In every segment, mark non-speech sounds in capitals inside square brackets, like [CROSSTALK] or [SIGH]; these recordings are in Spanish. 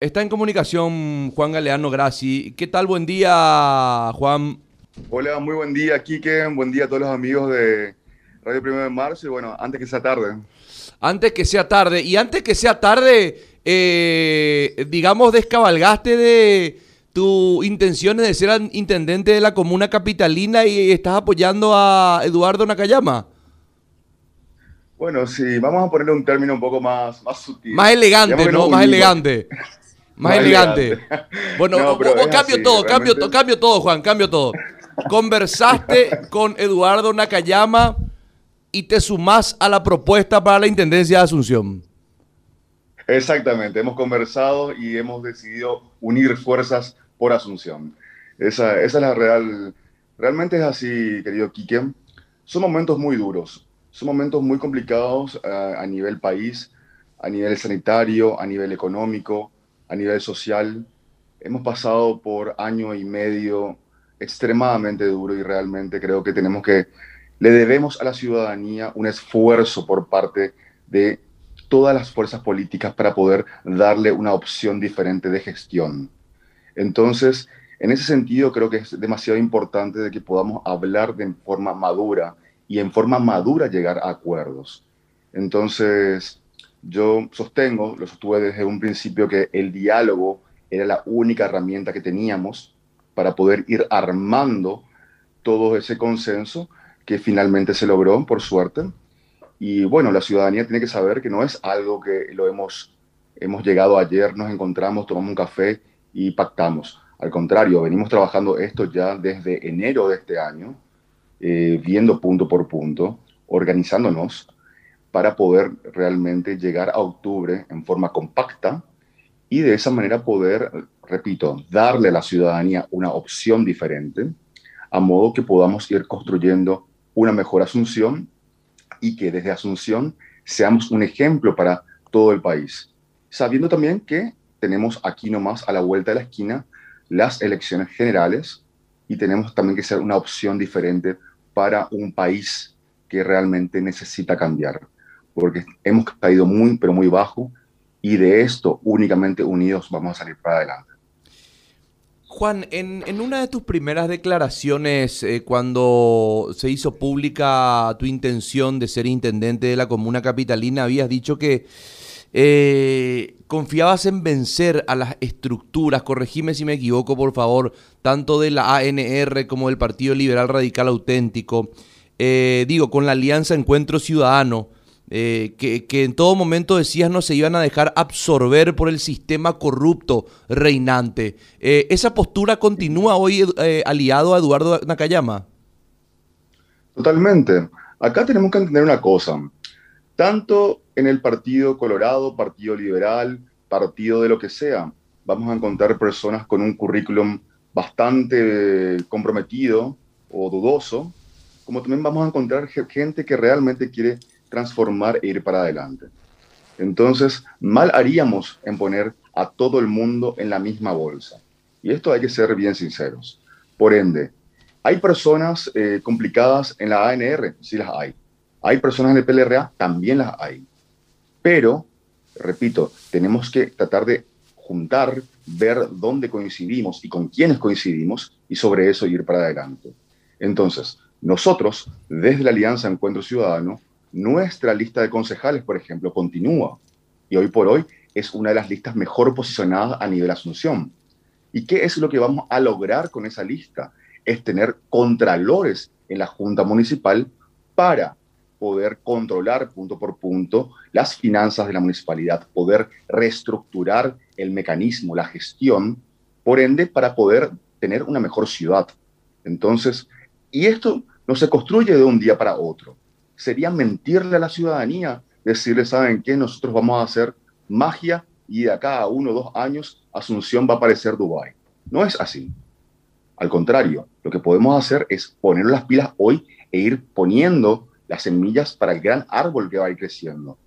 Está en comunicación Juan Galeano Graci. ¿Qué tal? Buen día, Juan. Hola, muy buen día, Quique. Buen día a todos los amigos de Radio Primero de Marzo. Y bueno, antes que sea tarde. Antes que sea tarde. Y antes que sea tarde, eh, digamos, descabalgaste de tu intenciones de ser intendente de la comuna capitalina y estás apoyando a Eduardo Nakayama. Bueno, sí, vamos a ponerle un término un poco más, más sutil. Más elegante, ¿no? Más elegante. Más elegante. [LAUGHS] Bueno, cambio todo, cambio, cambio todo, Juan, cambio todo. Conversaste [LAUGHS] con Eduardo Nakayama y te sumás a la propuesta para la Intendencia de Asunción. Exactamente, hemos conversado y hemos decidido unir fuerzas por Asunción. Esa, esa es la real, realmente es así, querido Quique. Son momentos muy duros, son momentos muy complicados eh, a nivel país, a nivel sanitario, a nivel económico, a nivel social. Hemos pasado por año y medio extremadamente duro y realmente creo que tenemos que, le debemos a la ciudadanía un esfuerzo por parte de todas las fuerzas políticas para poder darle una opción diferente de gestión. Entonces, en ese sentido, creo que es demasiado importante de que podamos hablar de forma madura y en forma madura llegar a acuerdos. Entonces, yo sostengo, lo sostuve desde un principio, que el diálogo era la única herramienta que teníamos para poder ir armando todo ese consenso que finalmente se logró, por suerte. Y bueno, la ciudadanía tiene que saber que no es algo que lo hemos, hemos llegado ayer, nos encontramos, tomamos un café y pactamos. Al contrario, venimos trabajando esto ya desde enero de este año, eh, viendo punto por punto, organizándonos para poder realmente llegar a octubre en forma compacta y de esa manera poder, repito, darle a la ciudadanía una opción diferente, a modo que podamos ir construyendo una mejor Asunción y que desde Asunción seamos un ejemplo para todo el país, sabiendo también que tenemos aquí nomás a la vuelta de la esquina las elecciones generales y tenemos también que ser una opción diferente para un país que realmente necesita cambiar porque hemos caído muy, pero muy bajo y de esto únicamente unidos vamos a salir para adelante. Juan, en, una de tus primeras declaraciones, eh, cuando se hizo pública tu intención de ser intendente de la comuna capitalina, habías dicho que eh, confiabas en vencer a las estructuras, corregime si me equivoco por favor, tanto de la ANR como del Partido Liberal Radical Auténtico, eh, digo, con la Alianza Encuentro Ciudadano, eh, que, en todo momento decías no se iban a dejar absorber por el sistema corrupto reinante. Eh, ¿Esa postura continúa hoy eh, aliado a Eduardo Nakayama? Totalmente. Acá tenemos que entender una cosa. Tanto en el Partido Colorado, Partido Liberal, Partido de lo que sea, vamos a encontrar personas con un currículum bastante comprometido o dudoso, como también vamos a encontrar gente que realmente quiere transformar e ir para adelante. Entonces, mal haríamos en poner a todo el mundo en la misma bolsa. Y esto hay que ser bien sinceros. Por ende, ¿hay personas eh, complicadas en la ANR? Sí las hay. ¿Hay personas en el PLRA? También las hay. Pero, repito, tenemos que tratar de juntar, ver dónde coincidimos y con quiénes coincidimos y sobre eso ir para adelante. Entonces, nosotros, desde la Alianza Encuentro Ciudadano, nuestra lista de concejales, por ejemplo, continúa y hoy por hoy es una de las listas mejor posicionadas a nivel Asunción. ¿Y qué es lo que vamos a lograr con esa lista? Es tener contralores en la Junta Municipal para poder controlar punto por punto las finanzas de la municipalidad, poder reestructurar el mecanismo, la gestión, por ende, para poder tener una mejor ciudad. Entonces, y esto no se construye de un día para otro sería mentirle a la ciudadanía, decirle, ¿saben qué? Nosotros vamos a hacer magia y de acá a uno o dos años Asunción va a parecer Dubái. No es así. Al contrario, lo que podemos hacer es poner las pilas hoy e ir poniendo las semillas para el gran árbol que va a ir creciendo.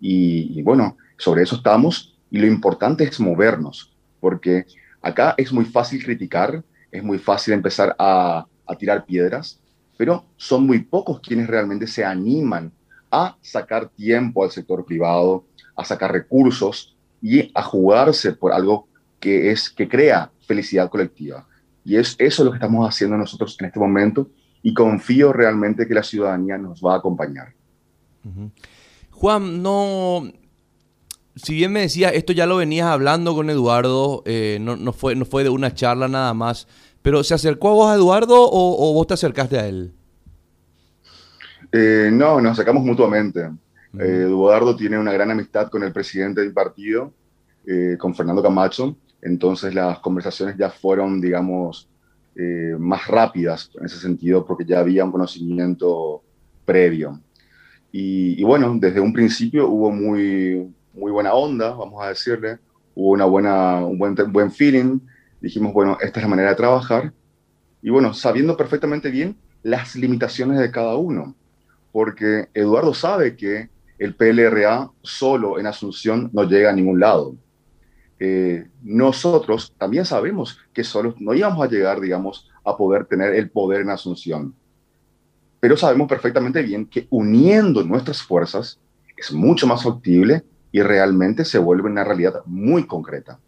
Y, bueno, sobre eso estamos y lo importante es movernos, porque acá es muy fácil criticar, es muy fácil empezar a, a tirar piedras, pero son muy pocos quienes realmente se animan a sacar tiempo al sector privado, a sacar recursos y a jugarse por algo que, es, que crea felicidad colectiva. Y es eso lo que estamos haciendo nosotros en este momento y confío realmente que la ciudadanía nos va a acompañar. Juan, no, si bien me decías, esto ya lo venías hablando con Eduardo, eh, no, fue, no fue de una charla nada más, pero ¿se acercó a vos Eduardo o, vos te acercaste a él? Eh, no, nos acercamos mutuamente. Eh, Eduardo tiene una gran amistad con el presidente del partido, con Fernando Camacho, entonces las conversaciones ya fueron, digamos, más rápidas en ese sentido, porque ya había un conocimiento previo. Y, y bueno, desde un principio hubo muy, muy buena onda, vamos a decirle, hubo una buena, un buen, buen feeling, dijimos, bueno, esta es la manera de trabajar, y bueno, sabiendo perfectamente bien las limitaciones de cada uno, porque Eduardo sabe que el PLRA solo en Asunción no llega a ningún lado. Eh, nosotros también sabemos que solo no íbamos a llegar, digamos, a poder tener el poder en Asunción. Pero sabemos perfectamente bien que uniendo nuestras fuerzas es mucho más factible y realmente se vuelve una realidad muy concreta.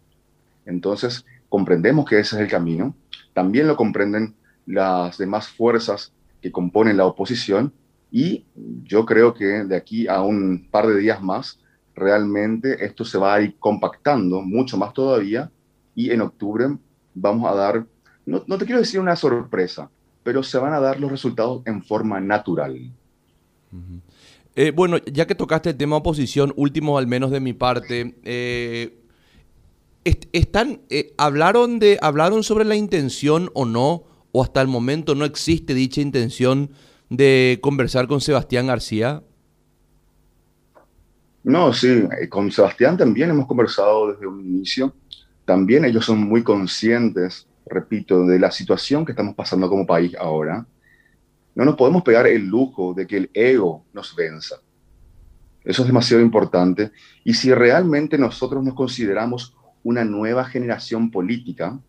Entonces, comprendemos que ese es el camino, también lo comprenden las demás fuerzas que componen la oposición y yo creo que de aquí a un par de días más, realmente esto se va a ir compactando mucho más todavía y en octubre vamos a dar, no, te quiero decir una sorpresa, pero se van a dar los resultados en forma natural. Eh, bueno, ya que tocaste el tema oposición, último al menos de mi parte, eh, están, eh, ¿hablaron, de, ¿hablaron sobre la intención o no? ¿O hasta el momento no existe dicha intención de conversar con Sebastián García? No, sí, con Sebastián también hemos conversado desde un inicio. También ellos son muy conscientes, repito, de la situación que estamos pasando como país ahora no nos podemos pegar el lujo de que el ego nos venza. Eso es demasiado importante. Y si realmente nosotros nos consideramos una nueva generación política,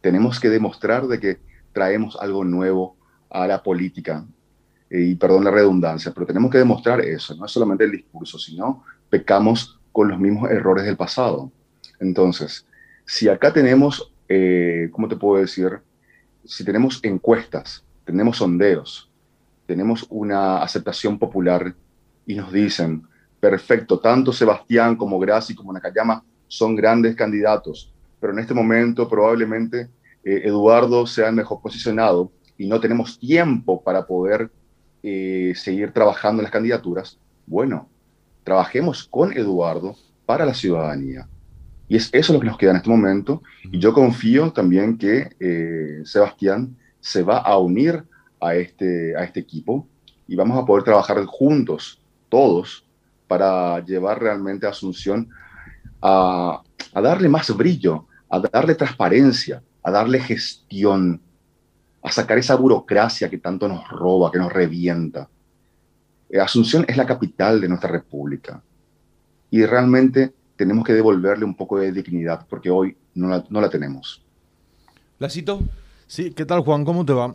tenemos que demostrar de que traemos algo nuevo a la política. Y perdón la redundancia, pero tenemos que demostrar eso. No es solamente el discurso, sino pecamos con los mismos errores del pasado. Entonces, si acá tenemos, eh, ¿cómo te puedo decir? Si tenemos encuestas tenemos sondeos, tenemos una aceptación popular y nos dicen, perfecto, tanto Sebastián como Graci como Nakayama son grandes candidatos, pero en este momento probablemente eh, Eduardo sea el mejor posicionado y no tenemos tiempo para poder eh, seguir trabajando en las candidaturas, bueno, trabajemos con Eduardo para la ciudadanía. Y es eso lo que nos queda en este momento. Y yo confío también que eh, Sebastián se va a unir a este, a este equipo y vamos a poder trabajar juntos, todos, para llevar realmente a Asunción a, a darle más brillo, a darle transparencia, a darle gestión, a sacar esa burocracia que tanto nos roba, que nos revienta. Eh, Asunción es la capital de nuestra república y realmente tenemos que devolverle un poco de dignidad porque hoy no la, no la tenemos. Lacito. Sí, ¿qué tal Juan? ¿Cómo te va?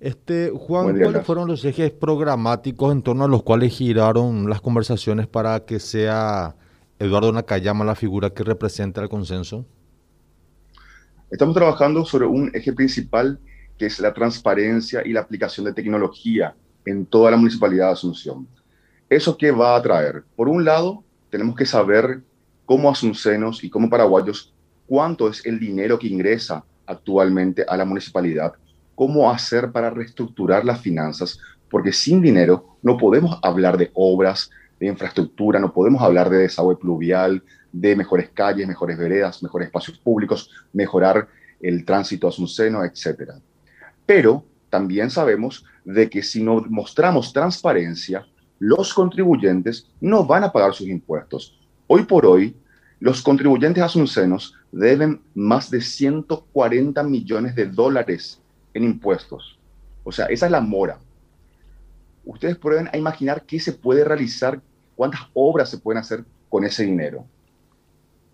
Este, Juan, ¿cuáles fueron los ejes programáticos en torno a los cuales giraron las conversaciones para que sea Eduardo Nakayama la figura que representa el consenso? Estamos trabajando sobre un eje principal que es la transparencia y la aplicación de tecnología en toda la municipalidad de Asunción. ¿Eso qué va a traer? Por un lado, tenemos que saber cómo asuncenos y como paraguayos cuánto es el dinero que ingresa actualmente a la municipalidad, cómo hacer para reestructurar las finanzas, porque sin dinero no podemos hablar de obras, de infraestructura, no podemos hablar de desagüe pluvial, de mejores calles, mejores veredas, mejores espacios públicos, mejorar el tránsito a su seno, etc. Pero también sabemos de que si no mostramos transparencia, los contribuyentes no van a pagar sus impuestos. Hoy por hoy, los contribuyentes asuncenos deben más de 140 millones de dólares en impuestos. O sea, esa es la mora. Ustedes pueden imaginar qué se puede realizar, cuántas obras se pueden hacer con ese dinero.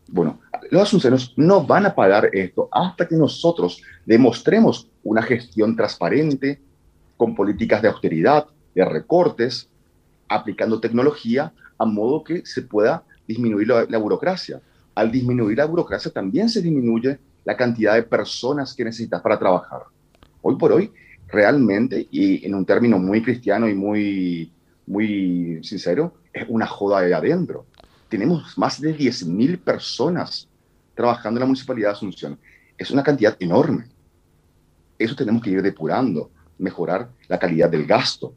Bueno, los asuncenos no van a pagar esto hasta que nosotros demostremos una gestión transparente, con políticas de austeridad, de recortes, aplicando tecnología a modo que se pueda disminuir la, burocracia. al disminuir la burocracia también se disminuye la cantidad de personas que necesitas para trabajar. Hoy por hoy, realmente, y en un término muy cristiano y muy, muy sincero, es una joda de adentro. Tenemos más de 10.000 personas trabajando en la Municipalidad de Asunción. Es una cantidad enorme. Eso tenemos que ir depurando, mejorar la calidad del gasto.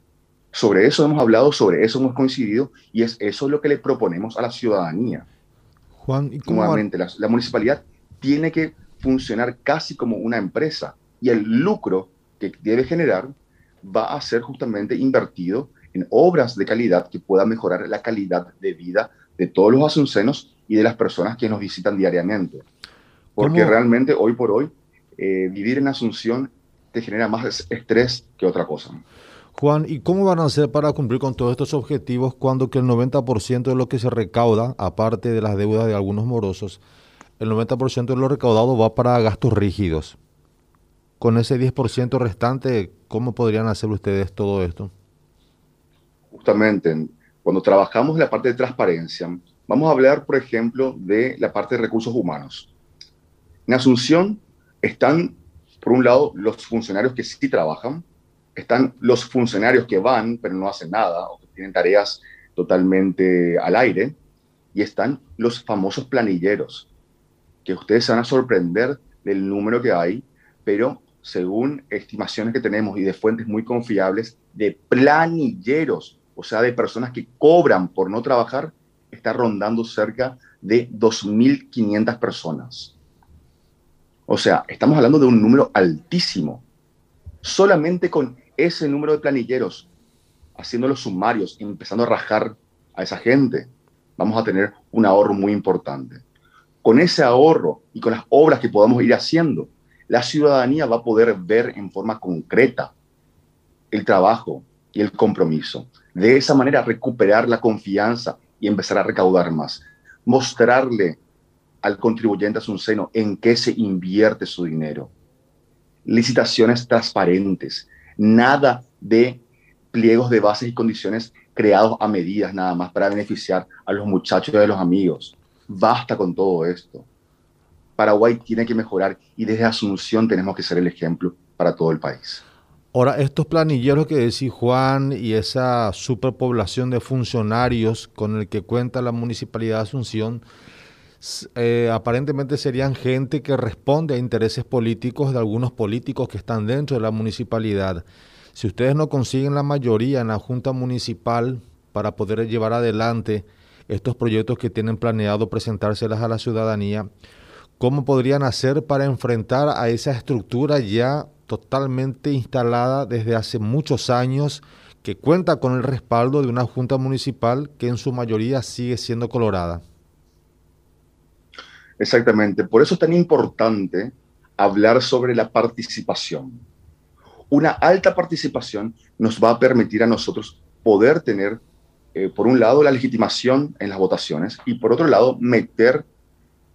Sobre eso hemos hablado, sobre eso hemos coincidido y es eso lo que le proponemos a la ciudadanía. Juan, ¿y Nuevamente, la, la municipalidad tiene que funcionar casi como una empresa y el lucro que debe generar va a ser justamente invertido en obras de calidad que puedan mejorar la calidad de vida de todos los asuncenos y de las personas que nos visitan diariamente. Porque realmente hoy por hoy eh, vivir en Asunción te genera más estrés que otra cosa. Juan, ¿y cómo van a hacer para cumplir con todos estos objetivos cuando que el 90% de lo que se recauda, aparte de las deudas de algunos morosos, el 90% de lo recaudado va para gastos rígidos? Con ese 10% restante, ¿cómo podrían hacer ustedes todo esto? Justamente, cuando trabajamos la parte de transparencia, vamos a hablar, por ejemplo, de la parte de recursos humanos. En Asunción están, por un lado, los funcionarios que sí trabajan, están los funcionarios que van, pero no hacen nada, o que tienen tareas totalmente al aire, y están los famosos planilleros, que ustedes se van a sorprender del número que hay, pero según estimaciones que tenemos y de fuentes muy confiables, de planilleros, o sea, de personas que cobran por no trabajar, está rondando cerca de 2.500 personas. O sea, estamos hablando de un número altísimo. Solamente con ese número de planilleros, haciendo los sumarios, empezando a rajar a esa gente, vamos a tener un ahorro muy importante. Con ese ahorro y con las obras que podamos ir haciendo, la ciudadanía va a poder ver en forma concreta el trabajo y el compromiso. De esa manera recuperar la confianza y empezar a recaudar más. Mostrarle al contribuyente a su seno en qué se invierte su dinero. Licitaciones transparentes, nada de pliegos de bases y condiciones creados a medidas nada más para beneficiar a los muchachos y a los amigos. Basta con todo esto. Paraguay tiene que mejorar y desde Asunción tenemos que ser el ejemplo para todo el país. Ahora, estos planilleros que decís Juan y esa superpoblación de funcionarios con el que cuenta la Municipalidad de Asunción, eh, aparentemente serían gente que responde a intereses políticos de algunos políticos que están dentro de la municipalidad. Si ustedes no consiguen la mayoría en la Junta Municipal para poder llevar adelante estos proyectos que tienen planeado presentárselas a la ciudadanía, ¿cómo podrían hacer para enfrentar a esa estructura ya totalmente instalada desde hace muchos años, que cuenta con el respaldo de una junta municipal que en su mayoría sigue siendo colorada. Exactamente, por eso es tan importante hablar sobre la participación. Una alta participación nos va a permitir a nosotros poder tener, eh, por un lado, la legitimación en las votaciones y por otro lado, meter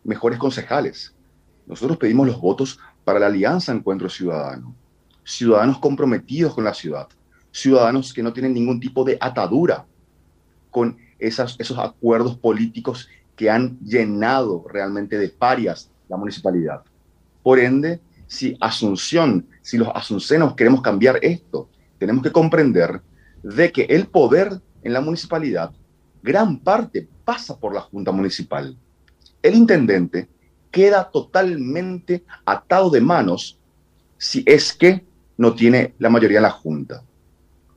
mejores concejales. Nosotros pedimos los votos para la Alianza Encuentro Ciudadano. Ciudadanos comprometidos con la ciudad. Ciudadanos que no tienen ningún tipo de atadura con esos acuerdos políticos que han llenado realmente de parias la municipalidad. Por ende, si Asunción, si los asuncenos queremos cambiar esto, tenemos que comprender de que el poder en la municipalidad, gran parte pasa por la Junta Municipal. El intendente queda totalmente atado de manos si es que no tiene la mayoría en la Junta.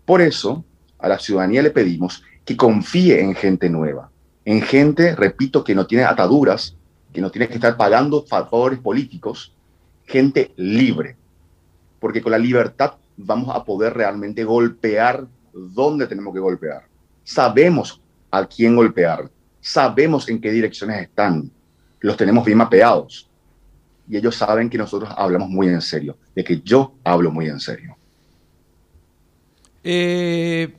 Por eso, a la ciudadanía le pedimos que confíe en gente nueva, en gente, repito, que no tiene ataduras, que no tiene que estar pagando favores políticos, gente libre, porque con la libertad vamos a poder realmente golpear donde tenemos que golpear. Sabemos a quién golpear, sabemos en qué direcciones están, los tenemos bien mapeados. Y ellos saben que nosotros hablamos muy en serio, de que yo hablo muy en serio. Eh,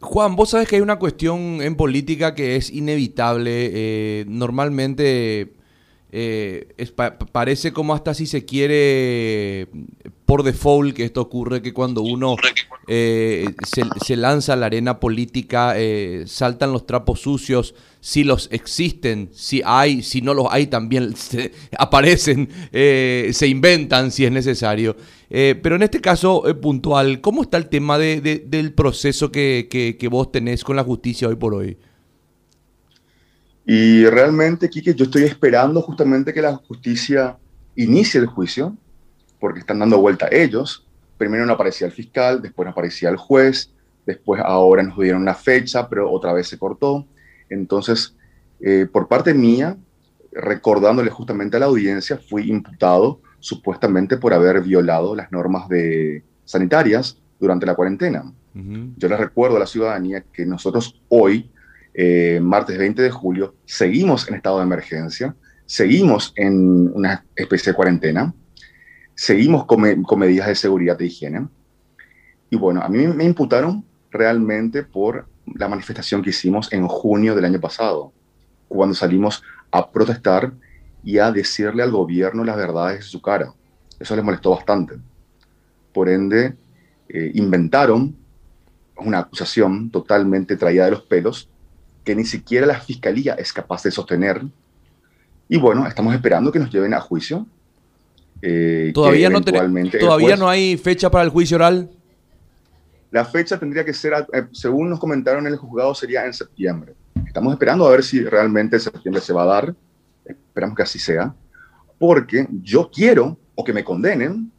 Juan, vos sabes que hay una cuestión en política que es inevitable. Eh, normalmente eh, parece como hasta si se quiere por default que esto ocurre que cuando uno eh, se, lanza a la arena política eh, saltan los trapos sucios si los existen si hay si no los hay también aparecen se inventan si es necesario. Pero en este caso puntual cómo está el tema del proceso que, que vos tenés con la justicia hoy por hoy y realmente, Quique, yo estoy esperando justamente que la justicia inicie el juicio, porque están dando vuelta ellos. Primero no aparecía el fiscal, después no aparecía el juez, después ahora nos dieron una fecha, pero otra vez se cortó. Entonces, eh, por parte mía, recordándole justamente a la audiencia, fui imputado supuestamente por haber violado las normas de, sanitarias durante la cuarentena. Yo les recuerdo a la ciudadanía que nosotros hoy eh, martes 20 de julio, seguimos en estado de emergencia, seguimos en una especie de cuarentena, seguimos con, medidas de seguridad e higiene. Y bueno, a mí me imputaron realmente por la manifestación que hicimos en junio del año pasado, cuando salimos a protestar y a decirle al gobierno las verdades de su cara. Eso les molestó bastante. Por ende, eh, inventaron una acusación totalmente traída de los pelos que ni siquiera la fiscalía es capaz de sostener. Y bueno, estamos esperando que nos lleven a juicio. Eh, todavía no, todavía no hay fecha para el juicio oral. La fecha tendría que ser, eh, según nos comentaron en el juzgado, sería en septiembre. Estamos esperando a ver si realmente en septiembre se va a dar. Esperamos que así sea. Porque yo quiero o que me condenen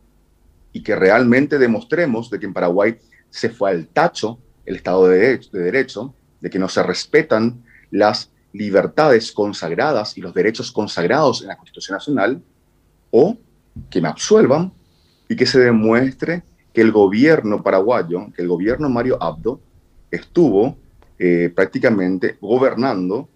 y que realmente demostremos de que en Paraguay se fue al tacho el Estado de de derecho de que no se respetan las libertades consagradas y los derechos consagrados en la Constitución Nacional, o que me absuelvan y que se demuestre que el gobierno paraguayo, que el gobierno Mario Abdo, estuvo eh, prácticamente gobernando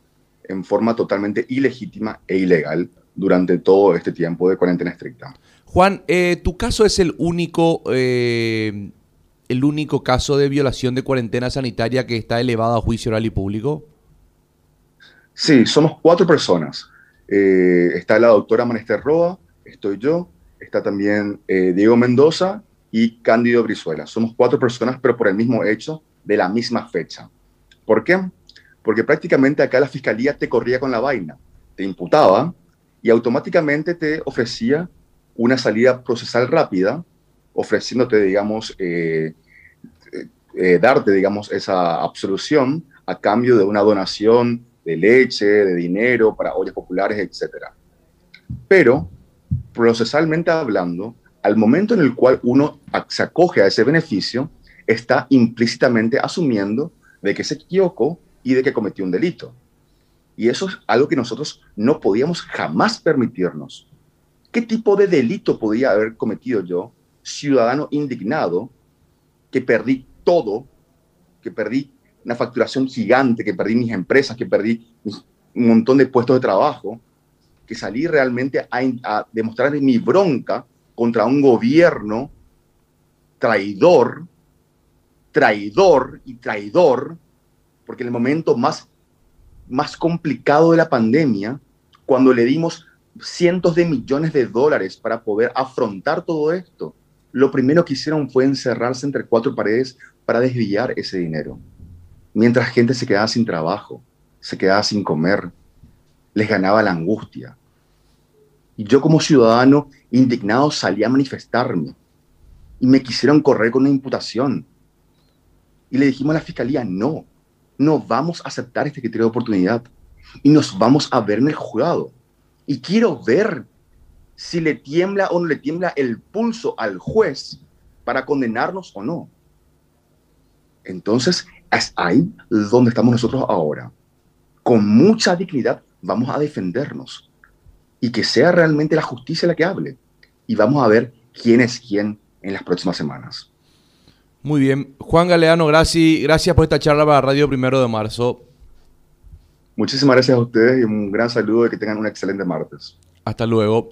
en forma totalmente ilegítima e ilegal durante todo este tiempo de cuarentena estricta. Juan, eh, tu caso es el único eh, el único caso de violación de cuarentena sanitaria que está elevado a juicio oral y público? Sí, somos cuatro personas. Eh, está la doctora Manester Roa, estoy yo, está también eh, Diego Mendoza y Cándido Brizuela. Somos cuatro personas, pero por el mismo hecho, de la misma fecha. ¿Por qué? Porque prácticamente acá la fiscalía te corría con la vaina, te imputaba y automáticamente te ofrecía una salida procesal rápida ofreciéndote, digamos, eh, eh, darte, digamos, esa absolución a cambio de una donación de leche, de dinero para ollas populares, etc. Pero, procesalmente hablando, al momento en el cual uno se acoge a ese beneficio, está implícitamente asumiendo de que se equivocó y de que cometió un delito. Y eso es algo que nosotros no podíamos jamás permitirnos. ¿Qué tipo de delito podía haber cometido yo ciudadano indignado que perdí todo, que perdí una facturación gigante, que perdí mis empresas, que perdí un montón de puestos de trabajo, que salí realmente a, demostrar mi bronca contra un gobierno traidor, traidor y traidor, porque en el momento más, más complicado de la pandemia, cuando le dimos cientos de millones de dólares para poder afrontar todo esto, lo primero que hicieron fue encerrarse entre cuatro paredes para desviar ese dinero. Mientras gente se quedaba sin trabajo, se quedaba sin comer, les ganaba la angustia. Y yo como ciudadano indignado salí a manifestarme y me quisieron correr con una imputación. Y le dijimos a la fiscalía, no, no vamos a aceptar este criterio de oportunidad y nos vamos a ver en el juzgado. Y quiero ver si le tiembla o no le tiembla el pulso al juez para condenarnos o no. Entonces, es ahí donde estamos nosotros ahora. Con mucha dignidad vamos a defendernos y que sea realmente la justicia la que hable. Y vamos a ver quién es quién en las próximas semanas. Muy bien. Juan Galeano, gracias, gracias por esta charla para Radio Primero de Marzo. Muchísimas gracias a ustedes y un gran saludo y que tengan un excelente martes. Hasta luego.